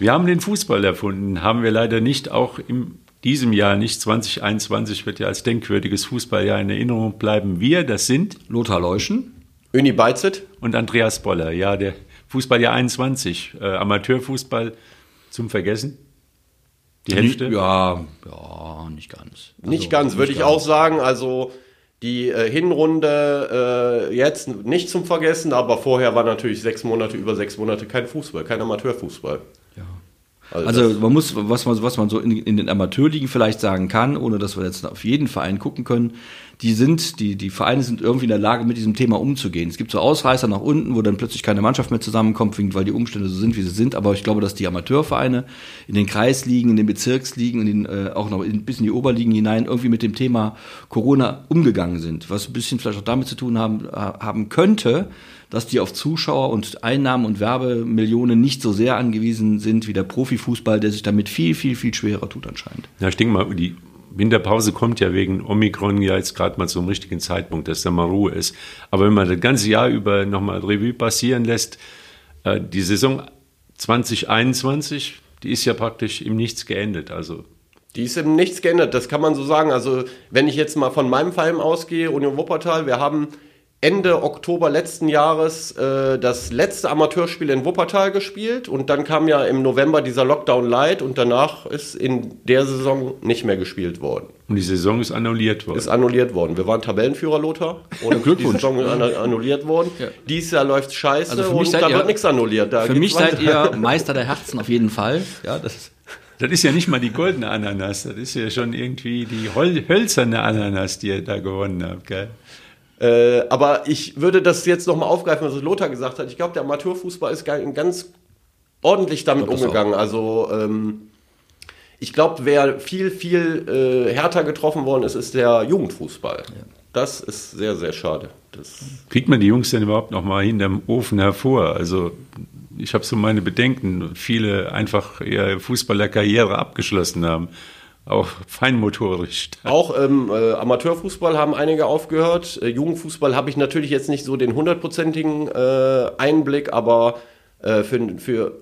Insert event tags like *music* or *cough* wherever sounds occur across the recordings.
Wir haben den Fußball erfunden, haben wir leider nicht auch in diesem Jahr nicht. 2021 wird ja als denkwürdiges Fußballjahr in Erinnerung bleiben. Wir, das sind Lothar Leuschen, Uni Beizet und Andreas Boller. Ja, der Fußballjahr 21, äh, Amateurfußball zum Vergessen. Die Hälfte? Ja, ja, nicht ganz. Also, nicht ganz, würde ich auch sagen. Also die äh, Hinrunde äh, jetzt nicht zum Vergessen, aber vorher war natürlich sechs Monate, über sechs Monate kein Fußball, kein Amateurfußball. Also, also man muss, was man, was man so in, in den Amateurligen vielleicht sagen kann, ohne dass wir jetzt auf jeden Verein gucken können, die sind, die, die Vereine sind irgendwie in der Lage, mit diesem Thema umzugehen. Es gibt so Ausreißer nach unten, wo dann plötzlich keine Mannschaft mehr zusammenkommt, weil die Umstände so sind, wie sie sind. Aber ich glaube, dass die Amateurvereine in den Kreisligen, in den Bezirksligen, in den, äh, auch noch in, bis in die Oberligen hinein irgendwie mit dem Thema Corona umgegangen sind. Was ein bisschen vielleicht auch damit zu tun haben, haben könnte, dass die auf Zuschauer und Einnahmen und Werbemillionen nicht so sehr angewiesen sind wie der Profifußball, der sich damit viel, viel, viel schwerer tut anscheinend. Ja, ich denke mal, die Winterpause kommt ja wegen Omikron ja jetzt gerade mal zum richtigen Zeitpunkt, dass da mal Ruhe ist. Aber wenn man das ganze Jahr über nochmal Revue passieren lässt, äh, die Saison 2021, die ist ja praktisch im Nichts geendet. Also die ist im Nichts geändert, das kann man so sagen. Also, wenn ich jetzt mal von meinem Fall ausgehe, Union Wuppertal, wir haben Ende Oktober letzten Jahres äh, das letzte Amateurspiel in Wuppertal gespielt und dann kam ja im November dieser Lockdown Light und danach ist in der Saison nicht mehr gespielt worden. Und die Saison ist annulliert worden. Ist annulliert worden. Wir waren Tabellenführer, Lothar. *laughs* Und die Saison ist annulliert worden. Ja. Dieses Jahr läuft scheiße also und da wird nichts annulliert. Da für mich seid ihr *laughs* Meister der Herzen auf jeden Fall. Ja, das ist das ist ja nicht mal die goldene Ananas, das ist ja schon irgendwie die hölzerne Ananas, die ihr da gewonnen habt, gell? Äh, aber ich würde das jetzt nochmal aufgreifen, was Lothar gesagt hat. Ich glaube, der Amateurfußball ist ganz ordentlich damit umgegangen. Also ähm, ich glaube, wer viel, viel äh, härter getroffen worden ist, ist der Jugendfußball. Ja. Das ist sehr, sehr schade. Das Kriegt man die Jungs denn überhaupt noch mal hinterm Ofen hervor? Also ich habe so meine Bedenken, viele einfach ihre Fußballerkarriere abgeschlossen haben auch feinmotorisch. Auch ähm, äh, Amateurfußball haben einige aufgehört. Äh, Jugendfußball habe ich natürlich jetzt nicht so den hundertprozentigen äh, Einblick, aber äh, für, für,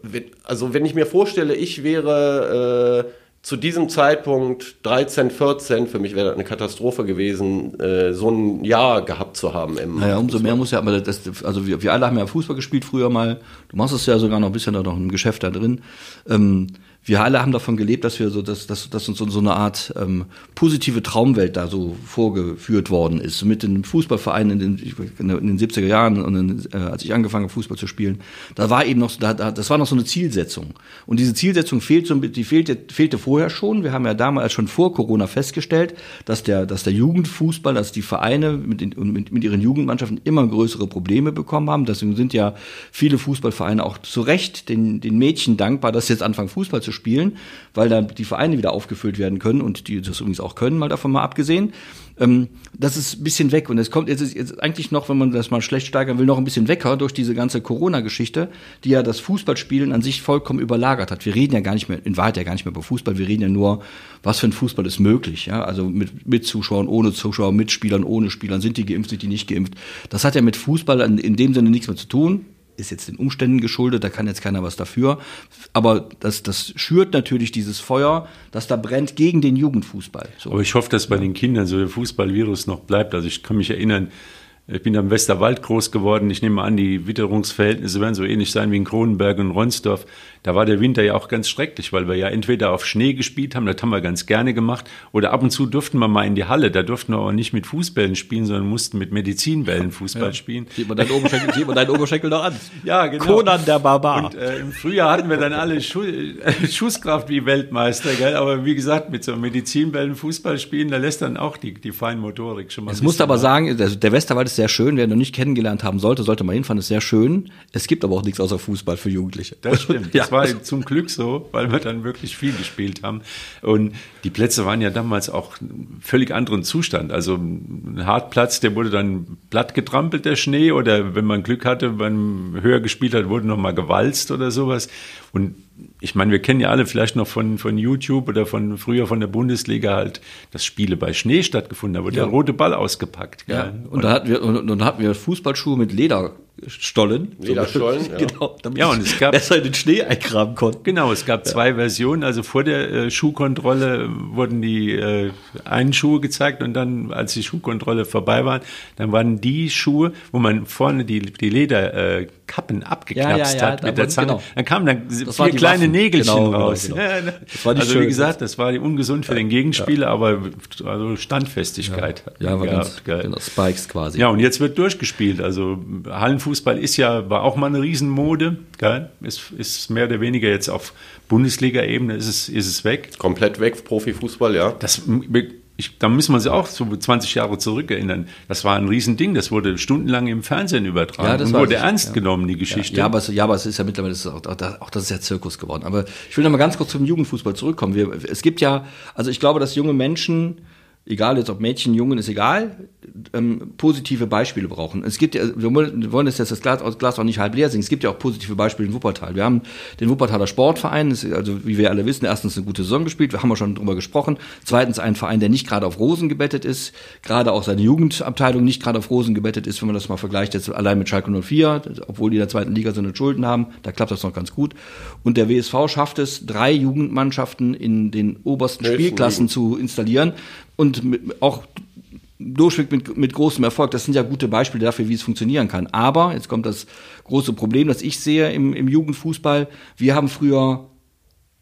also wenn ich mir vorstelle, ich wäre äh, zu diesem Zeitpunkt 13, 14, für mich wäre das eine Katastrophe gewesen, äh, so ein Jahr gehabt zu haben. Im naja, umso Fußball. mehr muss ja, aber das, also wir, wir alle haben ja Fußball gespielt früher mal. Du machst es ja sogar noch ein bisschen da noch im Geschäft da drin. Ähm, wir alle haben davon gelebt, dass wir so, dass, dass, dass uns so, eine Art ähm, positive Traumwelt da so vorgeführt worden ist. Mit den Fußballvereinen in den, in den 70er Jahren und in, äh, als ich angefangen habe, Fußball zu spielen, da war eben noch, da, da, das war noch so eine Zielsetzung. Und diese Zielsetzung fehlt so, die fehlte, fehlte vorher schon. Wir haben ja damals schon vor Corona festgestellt, dass der, dass der Jugendfußball, dass die Vereine mit, den, mit, mit ihren Jugendmannschaften immer größere Probleme bekommen haben. Deswegen sind ja viele Fußballvereine auch zu Recht den, den Mädchen dankbar, dass sie jetzt anfangen, Fußball zu spielen, weil dann die Vereine wieder aufgefüllt werden können und die das übrigens auch können, mal davon mal abgesehen. Ähm, das ist ein bisschen weg und es kommt jetzt, jetzt eigentlich noch, wenn man das mal schlecht steigern will, noch ein bisschen wecker durch diese ganze Corona-Geschichte, die ja das Fußballspielen an sich vollkommen überlagert hat. Wir reden ja gar nicht mehr, in Wahrheit ja gar nicht mehr über Fußball, wir reden ja nur, was für ein Fußball ist möglich, ja, also mit, mit Zuschauern, ohne Zuschauer, mit Spielern, ohne Spielern, sind die geimpft, sind die nicht geimpft. Das hat ja mit Fußball in, in dem Sinne nichts mehr zu tun ist jetzt den Umständen geschuldet, da kann jetzt keiner was dafür. Aber das, das schürt natürlich dieses Feuer, das da brennt gegen den Jugendfußball. So. Aber ich hoffe, dass bei den Kindern so der Fußballvirus noch bleibt. Also ich kann mich erinnern, ich bin am Westerwald groß geworden. Ich nehme an, die Witterungsverhältnisse werden so ähnlich sein wie in Kronenberg und Ronsdorf. Da war der Winter ja auch ganz schrecklich, weil wir ja entweder auf Schnee gespielt haben, das haben wir ganz gerne gemacht, oder ab und zu durften wir mal in die Halle. Da durften wir aber nicht mit Fußbällen spielen, sondern mussten mit Medizinbällen Fußball ja. spielen. Sieht man deinen Oberschenkel, sieht man deinen Oberschenkel noch an. *laughs* Ja, genau. Conan der Barbar. Und äh, im Frühjahr hatten wir dann alle Schu *laughs* Schusskraft wie Weltmeister, gell? Aber wie gesagt, mit so Medizinbällen Fußball spielen, da lässt dann auch die, die Feinmotorik schon mal. Es muss aber sagen, der Westerwald ist sehr schön. Wer noch nicht kennengelernt haben sollte, sollte mal hinfahren, ist sehr schön. Es gibt aber auch nichts außer Fußball für Jugendliche. Das stimmt. *laughs* ja. Das war zum Glück so, weil wir dann wirklich viel gespielt haben. Und die Plätze waren ja damals auch völlig anderen Zustand. Also ein Hartplatz, der wurde dann platt getrampelt, der Schnee, oder wenn man Glück hatte, wenn man höher gespielt hat, wurde nochmal gewalzt oder sowas. Und ich meine, wir kennen ja alle vielleicht noch von, von YouTube oder von früher von der Bundesliga halt, dass Spiele bei Schnee stattgefunden, da wurde ja. der rote Ball ausgepackt. Ja. Und, und dann hatten wir, und, und dann hatten wir Fußballschuhe mit Leder Lederstollen. Lederstollen, *laughs* ja. Genau, damit Ja, und es gab- besser in den Schnee eingraben konnten. Genau, es gab zwei Versionen. Also vor der äh, Schuhkontrolle wurden die äh, einen Schuhe gezeigt und dann, als die Schuhkontrolle vorbei war, dann waren die Schuhe, wo man vorne die, die Lederkappen äh, abgeknapst Ja, ja, ja, hat mit der Zange. genau. Dann kamen dann Das vier kleine Waffen. Nägelchen Genau, genau, raus. genau. Ja, ne? Das war nicht also schön. wie gesagt, das war ungesund für den Gegenspieler, aber also Standfestigkeit. Ja, man war gehabt, ganz, genau, Spikes quasi. Ja, und jetzt wird durchgespielt. Also Hallenfußball ist ja, war auch mal eine Riesenmode. Gell? Ist, ist mehr oder weniger jetzt auf Bundesliga-Ebene ist es, ist es weg. Komplett weg, Profifußball, ja. Das, ich, da müssen wir uns auch so 20 Jahre zurückerinnern. Das war ein Riesending. Das wurde stundenlang im Fernsehen übertragen Ja, das und wurde ich, ernst ja. genommen, die Geschichte. Ja, aber es, ja, aber es ist ja mittlerweile das ist auch, auch, auch das ist ja Zirkus geworden. Aber ich will noch mal ganz kurz zum Jugendfußball zurückkommen. Wir, es gibt ja, also ich glaube, dass junge Menschen, egal jetzt ob Mädchen, Jungen, ist egal, ähm, positive Beispiele brauchen. Es gibt ja, wir wollen wir jetzt das Glas, das Glas auch nicht halb leer sehen. Es gibt ja auch positive Beispiele in Wuppertal. Wir haben den Wuppertaler Sportverein, ist, also wie wir alle wissen, erstens eine gute Saison gespielt, wir haben ja schon drüber gesprochen. Zweitens ein Verein, der nicht gerade auf Rosen gebettet ist, gerade auch seine Jugendabteilung nicht gerade auf Rosen gebettet ist, wenn man das mal vergleicht jetzt allein mit Schalke 04, obwohl die in der zweiten Liga so eine Schulden haben, da klappt das noch ganz gut. Und der WSV schafft es, drei Jugendmannschaften in den obersten Spielklassen zu installieren und mit, auch durchweg mit, mit großem Erfolg. Das sind ja gute Beispiele dafür, wie es funktionieren kann. Aber, jetzt kommt das große Problem, das ich sehe im, im Jugendfußball. Wir haben früher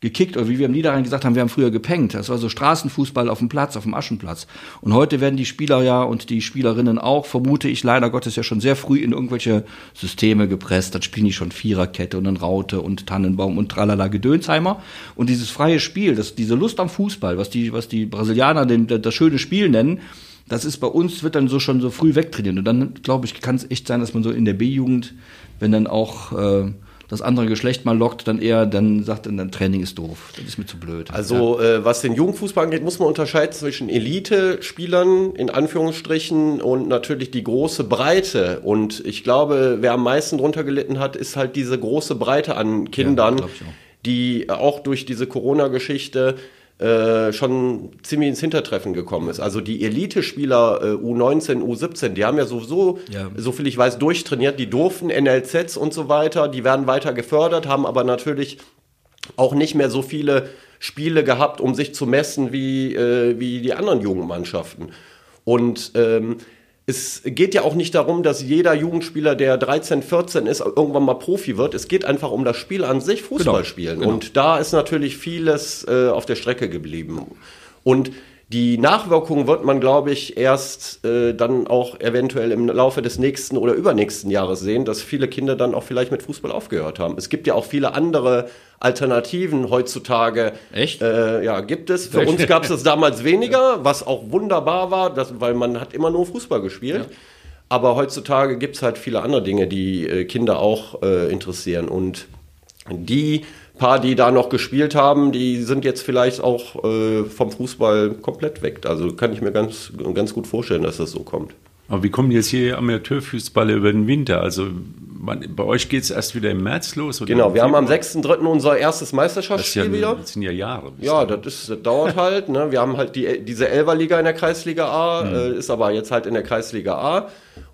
gekickt oder wie wir im Niederrhein gesagt haben, wir haben früher gepengt. Das war so Straßenfußball auf dem Platz, auf dem Aschenplatz. Und heute werden die Spieler ja und die Spielerinnen auch, vermute ich leider Gottes ja schon sehr früh in irgendwelche Systeme gepresst. Dann spielen die schon Viererkette und dann Raute und Tannenbaum und tralala Gedönsheimer. Und dieses freie Spiel, das, diese Lust am Fußball, was die, was die Brasilianer den, das schöne Spiel nennen, das ist bei uns, wird dann so schon so früh wegtrainiert. Und dann, glaube ich, kann es echt sein, dass man so in der B-Jugend, wenn dann auch äh, das andere Geschlecht mal lockt, dann eher dann sagt, dann Training ist doof. Das ist mir zu blöd. Also äh, was den Jugendfußball angeht, muss man unterscheiden zwischen Elite-Spielern in Anführungsstrichen und natürlich die große Breite. Und ich glaube, wer am meisten drunter gelitten hat, ist halt diese große Breite an Kindern, ich auch. die auch durch diese Corona-Geschichte äh, schon ziemlich ins Hintertreffen gekommen ist. Also die Elite-Spieler äh, U19, U17, die haben ja sowieso, Ja. so viel ich weiß, durchtrainiert, die durften NLZs und so weiter, die werden weiter gefördert, haben aber natürlich auch nicht mehr so viele Spiele gehabt, um sich zu messen wie, äh, wie die anderen Jugendmannschaften. Und ähm, es geht ja auch nicht darum, dass jeder Jugendspieler, der 13, 14 ist, irgendwann mal Profi wird. Es geht einfach um das Spiel an sich, Fußball Genau, spielen. genau. Und da ist natürlich vieles äh, auf der Strecke geblieben. Und die Nachwirkungen wird man, glaube ich, erst äh, dann auch eventuell im Laufe des nächsten oder übernächsten Jahres sehen, dass viele Kinder dann auch vielleicht mit Fußball aufgehört haben. Es gibt ja auch viele andere Alternativen heutzutage. Echt? Äh, ja, gibt es. Für uns *laughs* gab es das damals weniger, was auch wunderbar war, das, weil man hat immer nur Fußball gespielt. Aber heutzutage gibt es halt viele andere Dinge, die äh, Kinder auch äh, interessieren. Und die paar, die da noch gespielt haben, die sind jetzt vielleicht auch äh, vom Fußball komplett weg. Also kann ich mir ganz, ganz gut vorstellen, dass das so kommt. Aber wie kommen jetzt hier Amateurfußballer über den Winter? Also bei euch geht es erst wieder im März los? Genau, wir haben am Februar? 6.3. unser erstes das, ist ja, Meisterschaftsspiel wieder. das sind ja Jahre. Ja, das, ist, das dauert halt. Ne? Wir haben halt die, diese Elferliga in der Kreisliga A, äh, ist aber jetzt halt in der Kreisliga A.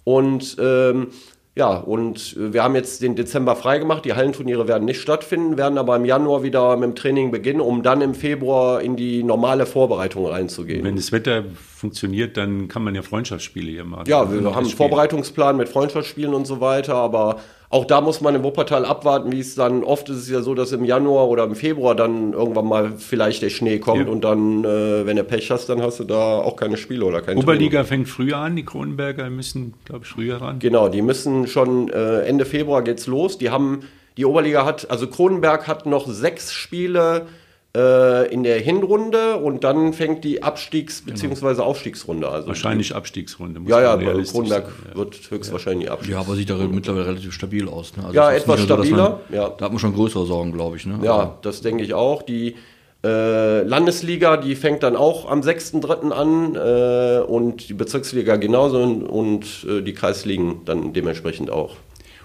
Und ähm, ja, und äh, wir haben jetzt den Dezember freigemacht. Die Hallenturniere werden nicht stattfinden, werden aber im Januar wieder mit dem Training beginnen, um dann im Februar in die normale Vorbereitung reinzugehen. Wenn das Wetter funktioniert, dann kann man ja Freundschaftsspiele hier machen. Ja, wir haben einen. Vorbereitungsplan mit Freundschaftsspielen und so weiter, aber auch da muss man im Wuppertal abwarten, wie es dann, oft ist es ja so, dass im Januar oder im Februar dann irgendwann mal vielleicht der Schnee kommt Ja. und dann, äh, wenn du Pech hast, dann hast du da auch keine Spiele oder kein Training. Oberliga fängt früher an, die Kronenberger müssen, glaube ich, früher ran. Genau, die müssen schon äh, Ende Februar geht's los. Die haben, die Oberliga hat, also Kronenberg hat noch sechs Spiele in der Hinrunde und dann fängt die Abstiegs- bzw. Aufstiegsrunde. Also Wahrscheinlich Abstiegsrunde. muss Ja, ja, man realistisch Kronenberg sein, ja. wird höchstwahrscheinlich Abstieg. Ja, aber sieht da mittlerweile relativ stabil aus. Ne? Also Ja, etwas nicht mehr dass stabiler, ja. Da hat man schon größere Sorgen, glaube ich. Ne? Ja, das denke ich auch. Die äh, Landesliga, die fängt dann auch am 6.3. an äh, und die Bezirksliga genauso und, und äh, die Kreisligen dann dementsprechend auch.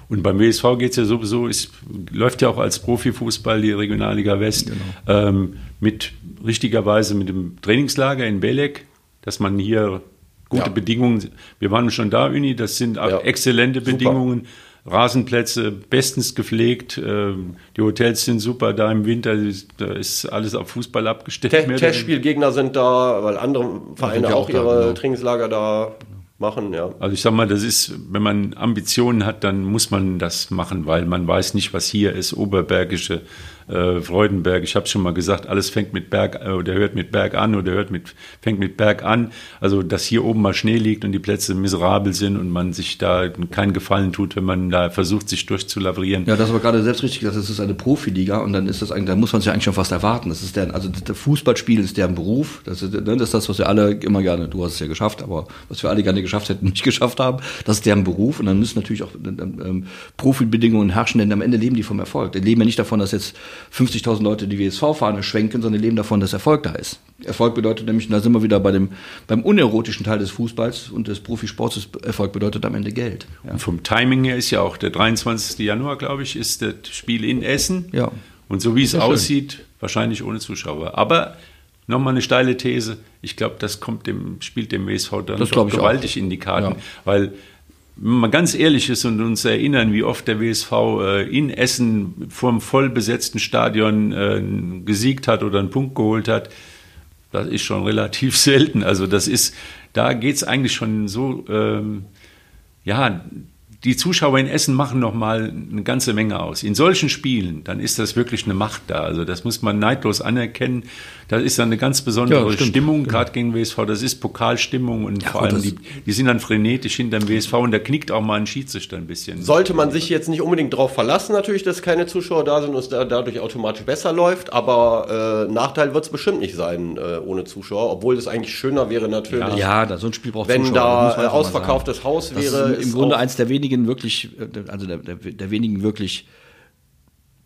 Und beim WSV geht es ja sowieso, es läuft ja auch als Profifußball die Regionalliga West Genau. ähm, mit richtigerweise mit dem Trainingslager in Belek, dass man hier gute Ja. Bedingungen, wir waren schon da, Uni, das sind Ja. exzellente Super. Bedingungen. Rasenplätze bestens gepflegt, ähm, die Hotels sind super, da im Winter da ist alles auf Fußball abgestellt. Te Testspielgegner sind da, weil andere Vereine auch, auch ihre da, genau. Trainingslager da machen, ja. Also ich sag mal, das ist, wenn man Ambitionen hat, dann muss man das machen, weil man weiß nicht, was hier ist, oberbergische äh, Freudenberg. Ich habe schon mal gesagt, alles fängt mit Berg äh, oder hört mit Berg an oder hört mit fängt mit Berg an. Also dass hier oben mal Schnee liegt und die Plätze miserabel sind und man sich da keinen Gefallen tut, wenn man da versucht, sich durchzulavrieren. Ja, das war gerade selbst richtig. Das ist eine Profiliga und dann ist das eigentlich, da muss man sich eigentlich schon fast erwarten. Das ist der, also der Fußballspiel ist deren Beruf. Das ist, ne, das ist das, was wir alle immer gerne. Du hast es ja geschafft, aber was wir alle gerne geschafft hätten, *laughs* nicht geschafft haben. Das ist deren Beruf und dann müssen natürlich auch ähm, Profibedingungen herrschen, denn am Ende leben die vom Erfolg. Die leben ja nicht davon, dass jetzt 50.000 Leute die WSV-Fahne schwenken, sondern leben davon, dass Erfolg da ist. Erfolg bedeutet nämlich, da sind wir wieder bei dem, beim unerotischen Teil des Fußballs und des Profisports, Erfolg bedeutet am Ende Geld. Ja. vom Timing her ist ja auch der 23. Januar, glaube ich, ist das Spiel in Essen. Ja. Und so wie es aussieht, schön. wahrscheinlich ohne Zuschauer. Aber nochmal eine steile These. Ich glaube, das kommt dem, spielt dem WSV dann gewaltig auch. in die Karten, ja. weil wenn man ganz ehrlich ist und uns erinnern, wie oft der WSV äh, in Essen vor einem voll besetzten Stadion äh, gesiegt hat oder einen Punkt geholt hat, das ist schon relativ *laughs* selten. Also das ist, da geht es eigentlich schon so, ähm, ja, die Zuschauer in Essen machen noch mal eine ganze Menge aus. In solchen Spielen, dann ist das wirklich eine Macht da. Also das muss man neidlos anerkennen. Da ist dann eine ganz besondere ja, Stimmung, genau. gerade gegen WSV. Das ist Pokalstimmung und ja, vor allem die, die sind dann frenetisch hinterm WSV und da knickt auch mal ein Schiedsrichter ein bisschen. Sollte man sich jetzt nicht unbedingt darauf verlassen, natürlich, dass keine Zuschauer da sind und es dadurch automatisch besser läuft, aber äh, Nachteil wird es bestimmt nicht sein äh, ohne Zuschauer, obwohl es eigentlich schöner wäre natürlich. Ja, ja so ein Spiel braucht wenn Zuschauer. Wenn da ausverkauftes Haus das wäre. Ist im Grunde eins der wenigen wirklich, äh, also der, der, der wenigen wirklich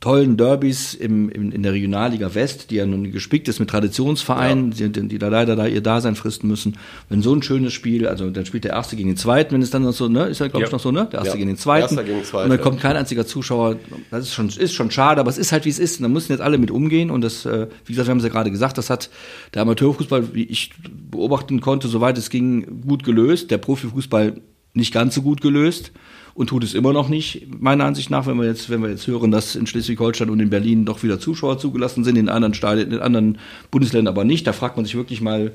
tollen Derbys im, im, in der Regionalliga West, die ja nun gespickt ist mit Traditionsvereinen, ja. die, die, da leider da ihr Dasein fristen müssen. Wenn so ein schönes Spiel, also dann spielt der Erste gegen den Zweiten, wenn es dann noch so, ne, ist ja glaube ich noch so, ne, der Erste ja. gegen den Zweiten. Erster gegen Zweite, und dann kommt kein einziger Zuschauer. Das ist schon, ist schon schade, aber es ist halt wie es ist. Und da müssen jetzt alle mit umgehen und das, äh, wie gesagt, wir haben es ja gerade gesagt, das hat der Amateurfußball, wie ich beobachten konnte, soweit es ging, gut gelöst. Der Profifußball nicht ganz so gut gelöst und tut es immer noch nicht, meiner Ansicht nach, wenn wir jetzt, wenn wir jetzt hören, dass in Schleswig-Holstein und in Berlin doch wieder Zuschauer zugelassen sind, in anderen Stadien, in anderen Bundesländern aber nicht. Da fragt man sich wirklich mal,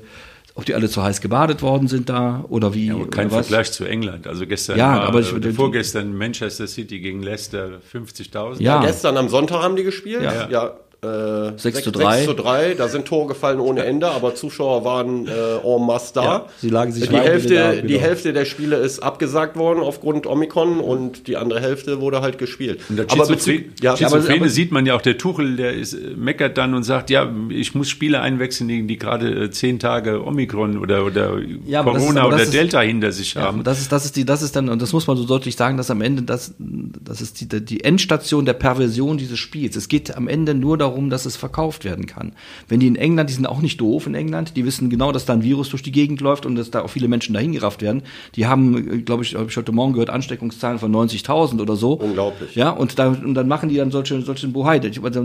ob die alle zu heiß gebadet worden sind da oder wie. Ja, kein Vergleich zu England. Also gestern, ja, war, aber ich, äh, vorgestern Manchester City gegen Leicester 50.000. Ja. ja. gestern am Sonntag haben die gespielt. Ja. ja. Äh, 6, 6, zu 3. 6 zu 3, da sind Tore gefallen ohne Ende, aber Zuschauer waren äh, en masse da. Ja, sie lagen sich die Hälfte, da, genau. die Hälfte der Spiele ist abgesagt worden aufgrund Omikron und die andere Hälfte wurde halt gespielt. Und aber Schizophren ja, Schizophrene aber, sieht man ja auch, der Tuchel, der ist, meckert dann und sagt, ja, ich muss Spiele einwechseln, die, die gerade äh, zehn Tage Omikron oder, oder ja, Corona ist, oder ist, Delta hinter sich ja, haben. Das ist, das ist die, das ist dann, und das muss man so deutlich sagen, dass am Ende das, das ist die, die Endstation der Perversion dieses Spiels. Es geht am Ende nur darum, dass es verkauft werden kann. Wenn die in England, die sind auch nicht doof in England, die wissen genau, dass da ein Virus durch die Gegend läuft und dass da auch viele Menschen dahin gerafft werden. Die haben, glaube ich, habe ich heute Morgen gehört, Ansteckungszahlen von 90.000 oder so. Unglaublich. Ja, und, da, und dann machen die dann solche, solche Bohai.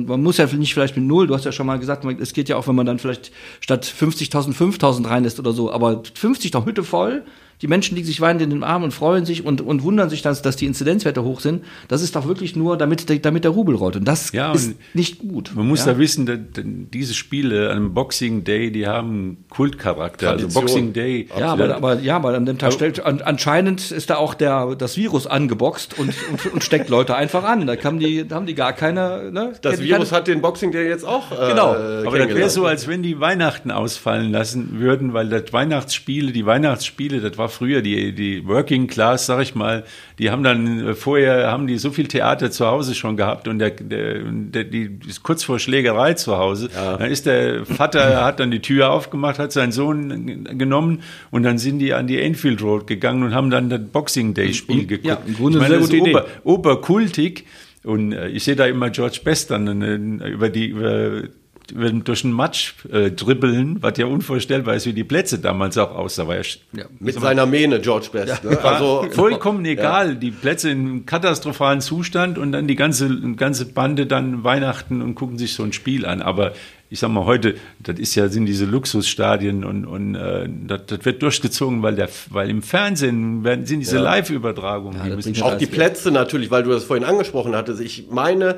Man muss ja nicht vielleicht mit Null, du hast ja schon mal gesagt, es geht ja auch, wenn man dann vielleicht statt 50.000 5.000 reinlässt oder so, aber 50 doch Hütte voll, die Menschen liegen sich weinend in den Armen und freuen sich und, und wundern sich, dass, dass die Inzidenzwerte hoch sind. Das ist doch wirklich nur, damit, der, damit der Rubel rollt. Und das ja, ist und nicht gut. Man muss ja? da wissen, dass, diese Spiele an Boxing Day, die haben Kultcharakter. Also Tradition. Also Boxing Day. Ja, aber, aber, ja, aber an dem Tag stellt, an, anscheinend ist da auch der, das Virus angeboxt und, und, und steckt Leute einfach an. Da, haben die, da haben die gar keine. Ne, das Virus keine, hat den Boxing Day jetzt auch. Äh, genau. Aber das wäre so, als wenn die Weihnachten ausfallen lassen würden, weil das Weihnachtsspiele, die Weihnachtsspiele, das war früher die, die Working Class, sag ich mal, die haben dann äh, vorher, haben die so viel Theater zu Hause schon gehabt und der, der, die ist kurz vor Schlägerei zu Hause. Ja. Dann ist der Vater, *laughs* hat dann die Tür aufgemacht, hat seinen Sohn genommen und dann sind die an die Enfield Road gegangen und haben dann das Boxing Day Spiel geguckt. Ja, im Grunde ich meine, sehr gute Idee. Ober, oberkultig. Und äh, ich sehe da immer George Best dann äh, über die über durch einen Matsch äh, dribbeln, was ja unvorstellbar ist, wie die Plätze damals auch aussahen. War ja, ja, mit seiner Mähne, George Best. Ja, ne? Also vollkommen egal. Ja. Die Plätze in katastrophalen Zustand und dann die ganze, ganze Bande dann Weihnachten und gucken sich so ein Spiel an. Aber ich sag mal, heute, das ist ja, sind diese Luxusstadien und, und äh, das, das wird durchgezogen, weil, der, weil im Fernsehen werden, sind diese ja. Live-Übertragungen. Ja, die auch die Plätze natürlich, weil du das vorhin angesprochen hattest. Ich meine,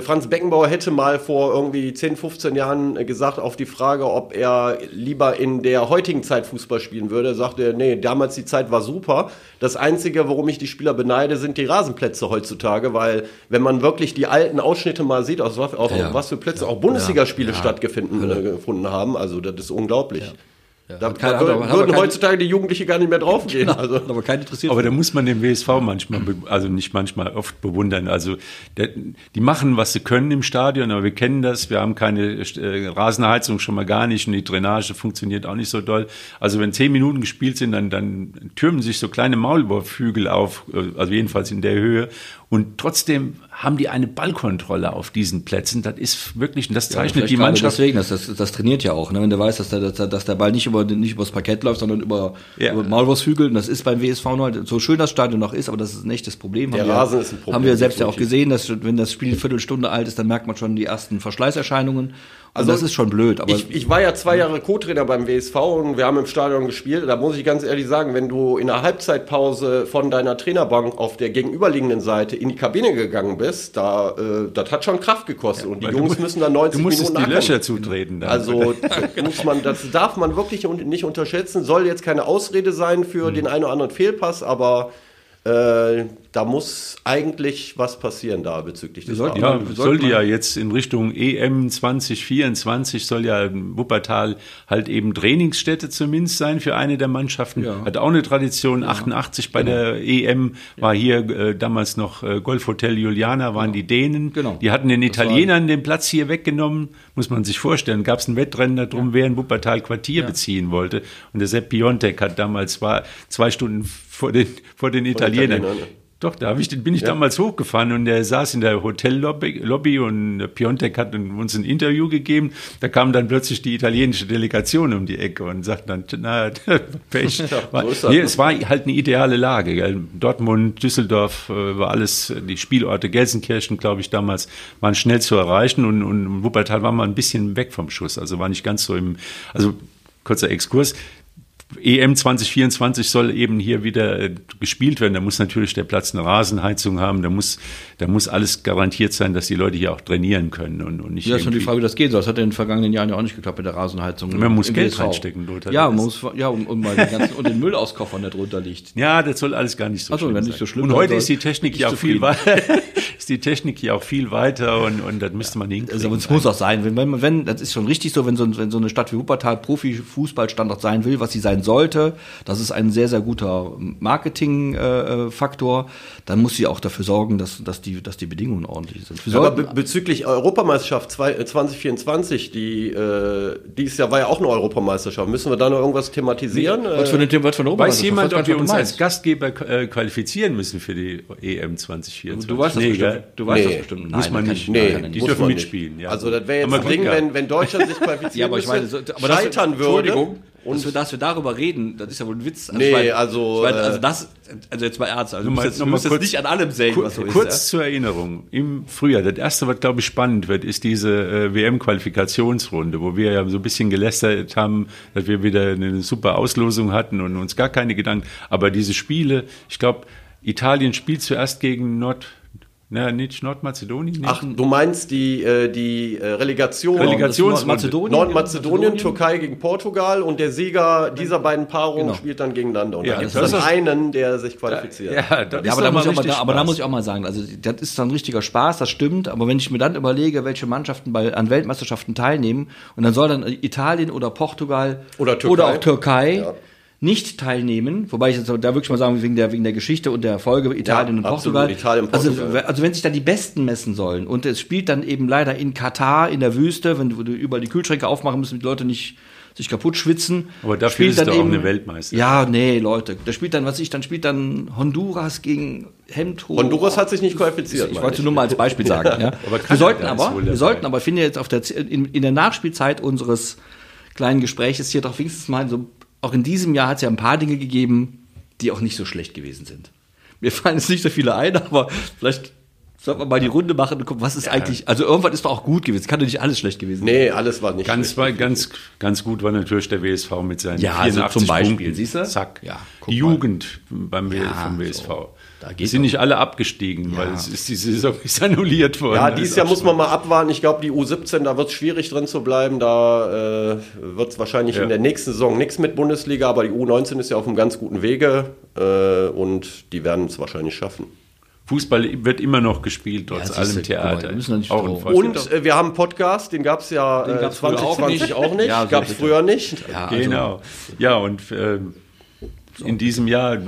Franz Beckenbauer hätte mal vor irgendwie 10, 15 Jahren äh, gesagt, auf die Frage, ob er lieber in der heutigen Zeit Fußball spielen würde, sagte er, nee, damals die Zeit war super. Das Einzige, worum ich die Spieler beneide, sind die Rasenplätze heutzutage, weil wenn man wirklich die alten Ausschnitte mal sieht, aus was, ja. was für Plätze ja. auch Bundesligaspiele ja. stattgefunden äh, haben, also das ist unglaublich. Da, da würden, würden heutzutage die Jugendlichen gar nicht mehr draufgehen. Genau, also. Aber kein interessiert. Aber da muss man den WSV manchmal, also nicht manchmal, oft bewundern. Also der, die machen, was sie können im Stadion, aber wir kennen das. Wir haben keine äh, Rasenheizung schon mal gar nicht und die Drainage funktioniert auch nicht so doll. Also wenn zehn Minuten gespielt sind, dann, dann türmen sich so kleine Maulwurfflügel auf, äh, also jedenfalls in der Höhe. Und trotzdem haben die eine Ballkontrolle auf diesen Plätzen. Das ist wirklich, das zeichnet ja, die Mannschaft. Deswegen, das, das, das trainiert ja auch, ne? wenn der weiß, dass der, dass, dass der Ball nicht über nicht übers Parkett läuft, sondern über, ja. über Maulwurfshügel. Und das ist beim WSV nur halt, so schön das Stadion noch ist, aber das ist ein echtes Problem. Der haben Rasen wir, ist ein Problem. Haben wir selbst ja auch gesehen, dass wenn das Spiel eine Viertelstunde alt ist, dann merkt man schon die ersten Verschleißerscheinungen. Also das ist schon blöd. Aber ich, ich war ja zwei Jahre Co-Trainer beim WSV und wir haben im Stadion gespielt. Da muss ich ganz ehrlich sagen, wenn du in der Halbzeitpause von deiner Trainerbank auf der gegenüberliegenden Seite in die Kabine gegangen bist, da äh, das hat schon Kraft gekostet ja, und die Jungs müssen dann 90 du Minuten die Löcher zutreten. Dann. Also *laughs* muss man, das darf man wirklich nicht unterschätzen. Soll jetzt keine Ausrede sein für mhm. den einen oder anderen Fehlpass, aber äh, da muss eigentlich was passieren da bezüglich des sollten, Ja, sollte ja jetzt in Richtung EM 2024 soll ja Wuppertal halt eben Trainingsstätte zumindest sein für eine der Mannschaften. Ja. Hat auch eine Tradition. Ja. 88 bei genau. der EM war hier äh, damals noch äh, Golfhotel Juliana, waren genau. die Dänen. Genau. Die hatten den Italienern den Platz hier weggenommen, muss man sich vorstellen. Gab es ein Wettrennen darum, ja. wer in Wuppertal Quartier beziehen wollte. Und der Sepp Piontek hat damals war zwei Stunden vor den, vor den Italienern. Doch, da ich, bin ich ja. damals hochgefahren und der saß in der Hotellobby Lobby und Piontek hat uns ein Interview gegeben. Da kam dann plötzlich die italienische Delegation um die Ecke und sagte dann, na, *laughs* Pech. Ja, so nee, es war halt eine ideale Lage. Gell? Dortmund, Düsseldorf äh, war alles, die Spielorte, Gelsenkirchen, glaube ich, damals waren schnell zu erreichen und, und Wuppertal war mal ein bisschen weg vom Schuss. Also war nicht ganz so im, also kurzer Exkurs. EM 2024 soll eben hier wieder äh, gespielt werden. Da muss natürlich der Platz eine Rasenheizung haben. Da muss, da muss alles garantiert sein, dass die Leute hier auch trainieren können und, und nicht. Ja, ist schon die Frage, wie das geht. Das hat in den vergangenen Jahren ja auch nicht geklappt mit der Rasenheizung. Man muss Geld reinstecken, Lothar. Ja, man muss, ja, und, und mal den ganzen, und den Müll auskoffern, der drunter liegt. Ja, das soll alles gar nicht so Ach so, schlimm wenn nicht so schlimm Und heute *laughs* ist die Technik ja auch viel weiter. ist die Technik hier auch viel weiter und, und das müsste man hinkriegen. Also, es muss auch sein. Wenn, wenn, wenn, das ist schon richtig so, wenn so, wenn so eine Stadt wie Wuppertal Profi-Fußballstandard sein will, was sie sein sollte, das ist ein sehr, sehr guter Marketing-Faktor. Dann muss sie auch dafür sorgen, dass, dass, die, dass die Bedingungen ordentlich sind. Ja, aber be bezüglich Europameisterschaft 2024, äh, die äh, dieses Jahr war ja auch eine Europameisterschaft. Müssen wir da noch irgendwas thematisieren? Was für eine, was für eine Weiß jemand, ob wir uns als Gastgeber äh, qualifizieren müssen für die EM 2024? Du weißt das nee, bestimmt. Du weißt nee. das bestimmt. Nein, muss man nicht. Nee, die dürfen mitspielen. Ja. Also das wäre jetzt ein Ding, wenn, wenn Deutschland sich qualifizieren *laughs* ja, aber ich meine, so, aber scheitern würde. Entschuldigung. Und dass wir, dass wir darüber reden, das ist ja wohl ein Witz. Also nee, ich mein, also. Ich mein, also das, also jetzt mal ernst, also du musst jetzt, du musst jetzt nicht an allem sägen, was so ist. Kurz ja? zur Erinnerung, im Frühjahr, das erste, was glaube ich spannend wird, ist diese äh, WM-Qualifikationsrunde, wo wir ja so ein bisschen gelästert haben, dass wir wieder eine super Auslosung hatten und uns gar keine Gedanken, aber diese Spiele, ich glaube, Italien spielt zuerst gegen Nord, na, nicht Nordmazedonien. Nicht. Ach, du meinst die, äh, die äh, Relegation. Relegationsmazedonien. Nordmazedonien, Türkei gegen Portugal und der Sieger dieser beiden Paarungen genau. spielt dann gegeneinander. Und ja, da gibt es dann einen, der sich qualifiziert. Ja, ja, ja aber, da muss ich auch mal, aber da muss ich auch mal sagen, also das ist dann richtiger Spaß, das stimmt, aber wenn ich mir dann überlege, welche Mannschaften bei, an Weltmeisterschaften teilnehmen und dann soll dann Italien oder Portugal oder, Türkei. oder auch Türkei ja nicht teilnehmen, wobei ich jetzt da wirklich mal sagen, wegen der, wegen der Geschichte und der Folge Italien ja, und Portugal. Italien, Portugal. Also, also wenn sich da die Besten messen sollen und es spielt dann eben leider in Katar in der Wüste, wenn du, du überall die Kühlschränke aufmachen müssen, die Leute nicht sich kaputt schwitzen. Aber dafür spielt dann doch auch eben- eine Weltmeisterschaft. Ja, nee, Leute. Da spielt dann, was ich, dann spielt dann Honduras gegen Hemdhof. Honduras hat sich nicht qualifiziert. Ich wollte nur mal als Beispiel sagen. *laughs* Ja. Aber wir sollten aber, wir sollten aber, ich finde jetzt auf der, in, in der Nachspielzeit unseres kleinen Gespräches hier doch wenigstens mal so, auch in diesem Jahr hat es ja ein paar Dinge gegeben, die auch nicht so schlecht gewesen sind. Mir fallen jetzt nicht so viele ein, aber vielleicht sollten wir mal die Runde machen und gucken, was ist eigentlich, also irgendwann ist doch auch gut gewesen. Kann doch nicht alles schlecht gewesen sein. Nee, alles war nicht Ganz, schlecht. war, ganz, ganz gut war natürlich der WSV mit seinen Ja, also 84 zum Beispiel, Punkten. siehst du? Zack. Ja, guck die mal. Jugend beim Ja, vom WSV. so. Geht sind nicht alle abgestiegen, weil es ist die Saison ist *laughs* annulliert worden. Ja, dieses Jahr auch muss man mal abwarten. Ich glaube, die U17, da wird es schwierig drin zu bleiben. Da äh, wird es wahrscheinlich Ja. in der nächsten Saison nichts mit Bundesliga, aber die U19 ist ja auf einem ganz guten Wege äh, und die werden es wahrscheinlich schaffen. Fußball wird immer noch gespielt, trotz siehst allem Theater. Volkswagen. Und äh, wir haben einen Podcast, den gab es ja Den äh, gab's früher auch 2020 nicht. auch nicht. Ja, so gab es früher nicht. Ja, also, Genau. Ja, und ähm, in diesem Jahr,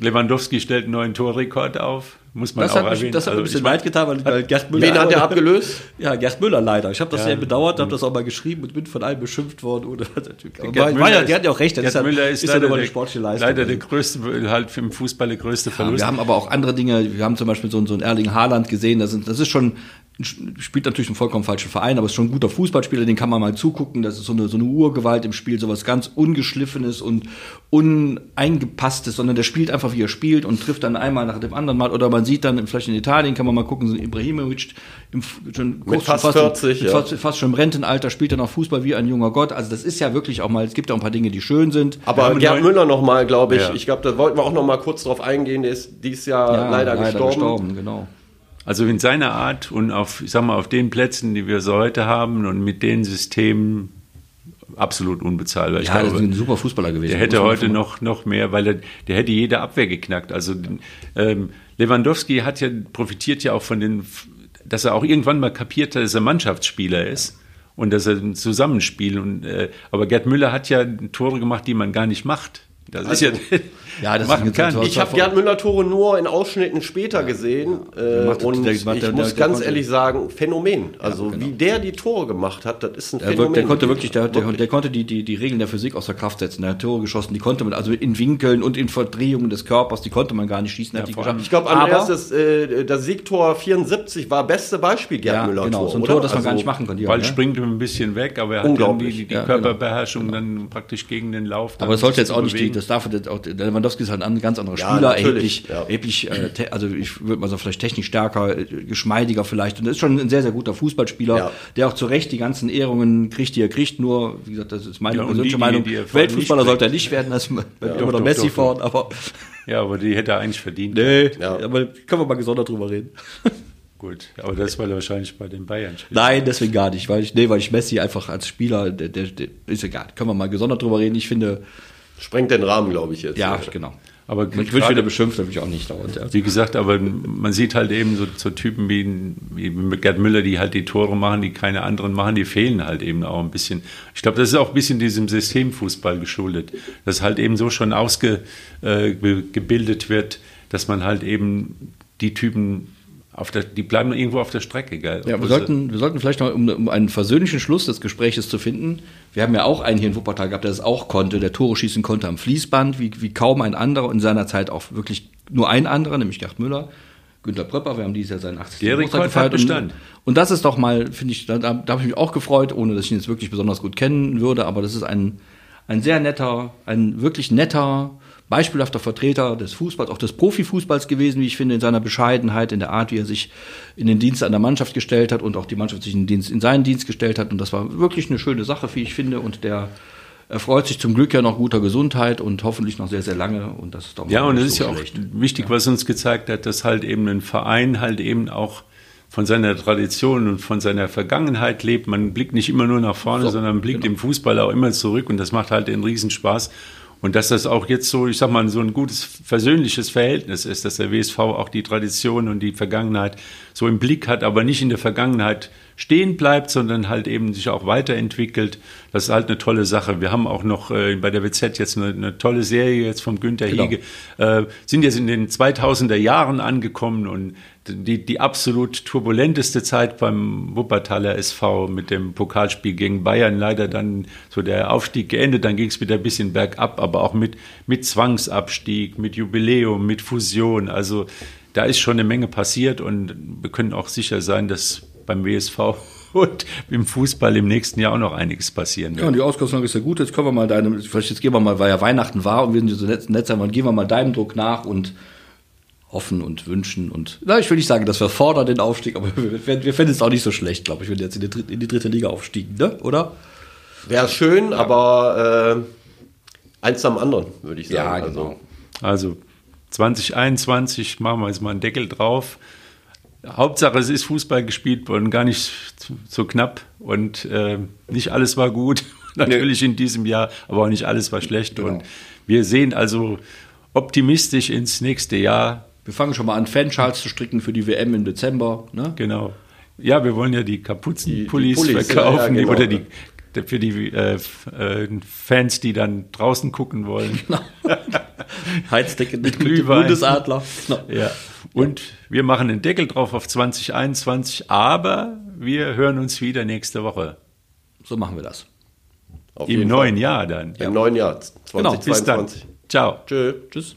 Lewandowski stellt einen neuen Torrekord auf. Muss man Das auch hat, mich, erwähnen. das hat mir ein Also, bisschen leid getan, weil, weil Gerd Müller. Wen hat er abgelöst? Ja, Gerd Müller leider. Ich habe das Ja. sehr bedauert, habe das auch mal geschrieben und bin von allen beschimpft worden. Oder, *laughs* aber Gerd Müller ja, ist- der hat ja auch recht. Gerd ist ja, Müller ist, ist ja leider, eine sportliche Leistung. leider der größte, halt im Fußball der größte Ja, Verlust. wir haben aber auch andere Dinge. Wir haben zum Beispiel so, einen- so einen Erling Haaland gesehen. Das, sind, das ist schon, spielt natürlich einen vollkommen falschen Verein, aber ist schon ein guter Fußballspieler, den kann man mal zugucken. Das ist so eine, so eine Urgewalt im Spiel, sowas ganz ungeschliffenes und uneingepasstes, sondern der spielt einfach, wie er spielt und trifft dann einmal nach dem anderen Mal. Oder man sieht dann, vielleicht in Italien kann man mal gucken, so ein Ibrahimovic im, schon kurz fast schon 40, mit ja. fast, fast schon im Rentenalter, spielt er noch Fußball wie ein junger Gott. Also das ist ja wirklich auch mal, es gibt ja auch ein paar Dinge, die schön sind. Aber Gerd Müller nochmal, glaube ich. Ja. Ich glaube, da wollten wir auch noch mal kurz drauf eingehen. Der ist dieses Jahr leider, gestorben. genau. Also in seiner Art und auf, ich sag mal, auf den Plätzen, die wir so heute haben und mit den Systemen absolut unbezahlbar. Ja, das glaube, ist ein super Fußballer gewesen. Der hätte heute noch, noch mehr, weil er, der hätte jede Abwehr geknackt. Also ähm, Lewandowski hat ja, profitiert ja auch von den, dass er auch irgendwann mal kapiert hat, dass er Mannschaftsspieler ist und dass er ein Zusammenspiel. Und, äh, aber Gerd Müller hat ja Tore gemacht, die man gar nicht macht. Das ist ja, *laughs* Ja, das machen ist kann. Ich habe Gerd Müller Tore nur in Ausschnitten später gesehen äh, macht- und der- ich der- der- muss der ganz ehrlich sagen, Phänomen. Also wie der die Tore gemacht hat, das ist ein Der, Phänomen. der konnte wirklich, der, der, der konnte die, die, die Regeln der Physik außer Kraft setzen. Der hat Tore geschossen, die konnte man, also in Winkeln und in Verdrehungen des Körpers, die konnte man gar nicht schießen. hat die vor geschafft. allem- ich glaube, Andreas, das, äh, das Siegtor 74 war beste Beispiel Gerd ja, Müller genau, so ein oder? Tor, das man Also, gar nicht machen konnte. Ja, Ball springt ein bisschen weg, aber er hat die, Ja, genau. Körperbeherrschung dann praktisch gegen den Lauf. Aber das sollte jetzt auch nicht die. Das darf auch, der Lewandowski ist halt ein ganz anderer Ja, Spieler, erheblich, ja. erheblich, äh, also ich würde mal sagen, vielleicht technisch stärker, äh, geschmeidiger vielleicht. Und das ist schon ein sehr, sehr guter Fußballspieler, Ja. der auch zu Recht die ganzen Ehrungen kriegt, die er kriegt. Nur, wie gesagt, das ist meine Ja, persönliche die, die- Meinung. die er vorhin Weltfußballer sollte er nicht werden, das ist immer doch, noch Messi doch, vorn, aber Ja, aber die hätte er eigentlich verdient. nee, Ja. aber können wir mal gesondert drüber reden. *laughs* Gut, aber das, weil er wahrscheinlich bei den Bayern spielt. Nein, deswegen gar nicht, weil ich, nee, weil ich Messi einfach als Spieler, der, der, der ist egal. Können wir mal gesondert drüber reden. Ich finde, Sprengt den Rahmen, glaube ich jetzt. ja, genau. Aber Ich würde wieder beschimpft, habe ich auch nicht dauernd. Ja. Wie gesagt, aber man sieht halt eben so, so Typen wie, wie Gerd Müller, die halt die Tore machen, die keine anderen machen, die fehlen halt eben auch ein bisschen. Ich glaube, das ist auch ein bisschen diesem Systemfußball geschuldet, dass halt eben so schon ausgebildet wird, dass man halt eben die Typen der, die bleiben irgendwo auf der Strecke, gell? Ja, wir sollten, wir sollten vielleicht noch, um, um einen versöhnlichen Schluss des Gesprächs zu finden, wir haben ja auch einen hier in Wuppertal gehabt, der das auch konnte, der Tore schießen konnte am Fließband, wie, wie kaum ein anderer, in seiner Zeit auch wirklich nur ein anderer, nämlich Gerd Müller. Günter Pröpper, wir haben dieses Jahr seinen 80. Der Geburtstag gefeiert und-. Und das ist doch mal, finde ich, da, da, da habe ich mich auch gefreut, ohne dass ich ihn jetzt wirklich besonders gut kennen würde, aber das ist ein, ein sehr netter, ein wirklich netter, beispielhafter Vertreter des Fußballs, auch des Profifußballs gewesen, wie ich finde, in seiner Bescheidenheit, in der Art, wie er sich in den Dienst an der Mannschaft gestellt hat und auch die Mannschaft sich in, den Dienst, in seinen Dienst gestellt hat. Und das war wirklich eine schöne Sache, wie ich finde. Und der erfreut sich zum Glück ja noch guter Gesundheit und hoffentlich noch sehr, sehr lange. Und das ist doch Ja, und es nicht ist so ja auch wichtig, was uns gezeigt hat, dass halt eben ein Verein halt eben auch von seiner Tradition und von seiner Vergangenheit lebt. Man blickt nicht immer nur nach vorne, So, sondern blickt genau. im Fußball auch immer zurück und das macht halt einen Riesenspaß. Und dass das auch jetzt so, ich sag mal, so ein gutes versöhnliches Verhältnis ist, dass der WSV auch die Tradition und die Vergangenheit so im Blick hat, aber nicht in der Vergangenheit stehen bleibt, sondern halt eben sich auch weiterentwickelt. Das ist halt eine tolle Sache. Wir haben auch noch äh, bei der WZ jetzt eine, eine, tolle Serie jetzt vom Günter genau. Hege, äh, sind jetzt in den 2000er Jahren angekommen und die, die absolut turbulenteste Zeit beim Wuppertaler SV mit dem Pokalspiel gegen Bayern. Leider dann so der Aufstieg geendet, dann ging es wieder ein bisschen bergab, aber auch mit, mit Zwangsabstieg, mit Jubiläum, mit Fusion. Also da ist schon eine Menge passiert und wir können auch sicher sein, dass beim WSV *laughs* und im Fußball im nächsten Jahr auch noch einiges passieren wird. Ja, und die Ausgangslage ist ja gut. Jetzt können wir mal deinem, vielleicht jetzt gehen wir mal, weil ja Weihnachten war und wir sind so nett, nett sein, gehen wir mal deinem Druck nach und hoffen und wünschen und na, ich will nicht sagen, dass wir fordern den Aufstieg, aber *laughs* wir, wir, wir fänden es auch nicht so schlecht, glaube ich, wenn wir jetzt in die, dritte, in die dritte Liga aufstiegen, ne? oder? Wäre schön, ja. aber äh, eins am anderen, würde ich sagen. Ja, genau. Also, also 2021 machen wir jetzt mal einen Deckel drauf. Hauptsache, es ist Fußball gespielt worden, gar nicht so knapp und äh, nicht alles war gut, *laughs* natürlich nee. in diesem Jahr, aber auch nicht alles war schlecht. Genau. Und wir sehen also optimistisch ins nächste Jahr. Wir fangen schon mal an, Fanschals zu stricken für die WM im Dezember. Ne? Genau. Ja, wir wollen ja die Kapuzenpullis verkaufen ja, genau. oder die für die äh, äh, Fans, die dann draußen gucken wollen. *laughs* Genau. *laughs* Heizdecke mit Glühwein. Bundesadler. Genau. Ja. Und wir machen den Deckel drauf auf 2021, aber wir hören uns wieder nächste Woche. So machen wir das. Auf Im neuen Fall. Jahr dann. Im neuen Jahr 2022. Genau. Bis dann. Ciao. Tschö. Tschüss.